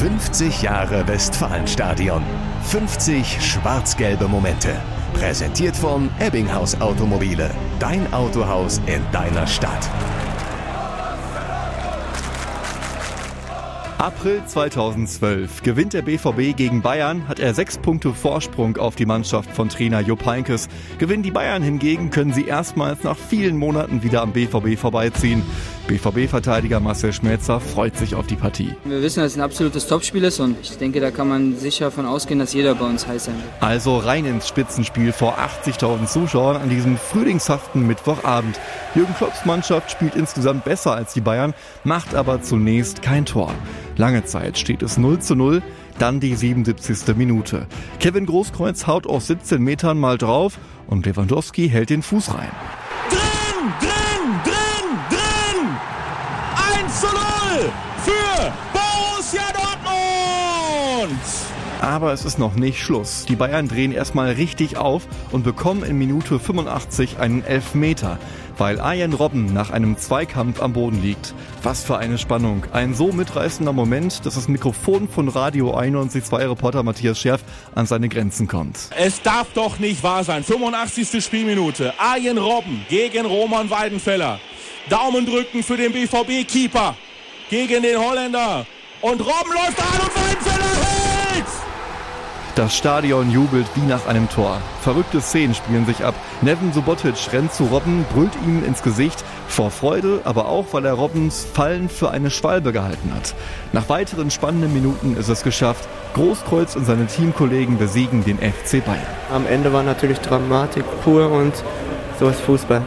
50 Jahre Westfalenstadion. 50 schwarz-gelbe Momente. Präsentiert von Ebbinghaus Automobile. Dein Autohaus in deiner Stadt. April 2012 gewinnt der BVB gegen Bayern, hat er sechs Punkte Vorsprung auf die Mannschaft von Trainer Jupp Heynckes. Gewinnen die Bayern hingegen, können sie erstmals nach vielen Monaten wieder am BVB vorbeiziehen. BVB-Verteidiger Marcel Schmelzer freut sich auf die Partie. Wir wissen, dass es ein absolutes Topspiel ist und ich denke, da kann man sicher davon ausgehen, dass jeder bei uns heiß sein wird. Also rein ins Spitzenspiel vor 80.000 Zuschauern an diesem frühlingshaften Mittwochabend. Jürgen Klopps Mannschaft spielt insgesamt besser als die Bayern, macht aber zunächst kein Tor. Lange Zeit steht es 0 zu 0, dann die 77. Minute. Kevin Großkreuz haut aus 17 Metern mal drauf und Lewandowski hält den Fuß rein. Drin, drin! 1 zu 0 für Borussia Dortmund! Aber es ist noch nicht Schluss. Die Bayern drehen erstmal richtig auf und bekommen in Minute 85 einen Elfmeter, weil Arjen Robben nach einem Zweikampf am Boden liegt. Was für eine Spannung. Ein so mitreißender Moment, dass das Mikrofon von Radio 91.2 Reporter Matthias Scherf an seine Grenzen kommt. Es darf doch nicht wahr sein. 85. Spielminute. Arjen Robben gegen Roman Weidenfeller. Daumen drücken für den BVB-Keeper gegen den Holländer. Und Robben läuft an und Weidenfeller hält! Das Stadion jubelt wie nach einem Tor. Verrückte Szenen spielen sich ab. Nevin Subotic rennt zu Robben, brüllt ihm ins Gesicht, vor Freude, aber auch, weil er Robbens Fallen für eine Schwalbe gehalten hat. Nach weiteren spannenden Minuten ist es geschafft. Großkreuz und seine Teamkollegen besiegen den FC Bayern. Am Ende war natürlich Dramatik pur und so ist Fußball.